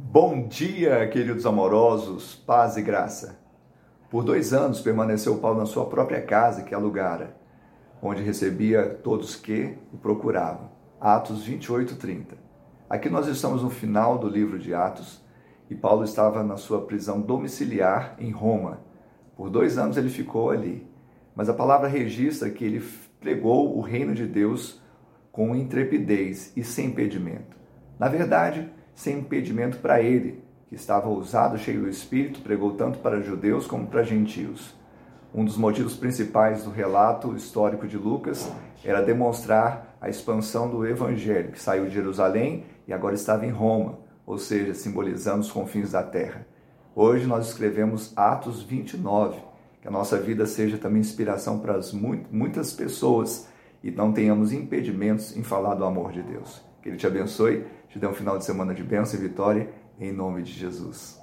Bom dia, queridos amorosos, paz e graça. Por dois anos permaneceu Paulo na sua própria casa que alugara, onde recebia todos que o procuravam. Atos 28, 30. Aqui nós estamos no final do livro de Atos e Paulo estava na sua prisão domiciliar em Roma. Por dois anos ele ficou ali, mas a palavra registra que ele pregou o reino de Deus com intrepidez e sem impedimento. Na verdade, sem impedimento para ele, que estava ousado, cheio do Espírito, pregou tanto para judeus como para gentios. Um dos motivos principais do relato histórico de Lucas era demonstrar a expansão do Evangelho, que saiu de Jerusalém e agora estava em Roma, ou seja, simbolizando os confins da terra. Hoje nós escrevemos Atos 29, que a nossa vida seja também inspiração para as muitas pessoas e não tenhamos impedimentos em falar do amor de Deus. Que Ele te abençoe, te dê um final de semana de bênção e vitória, em nome de Jesus.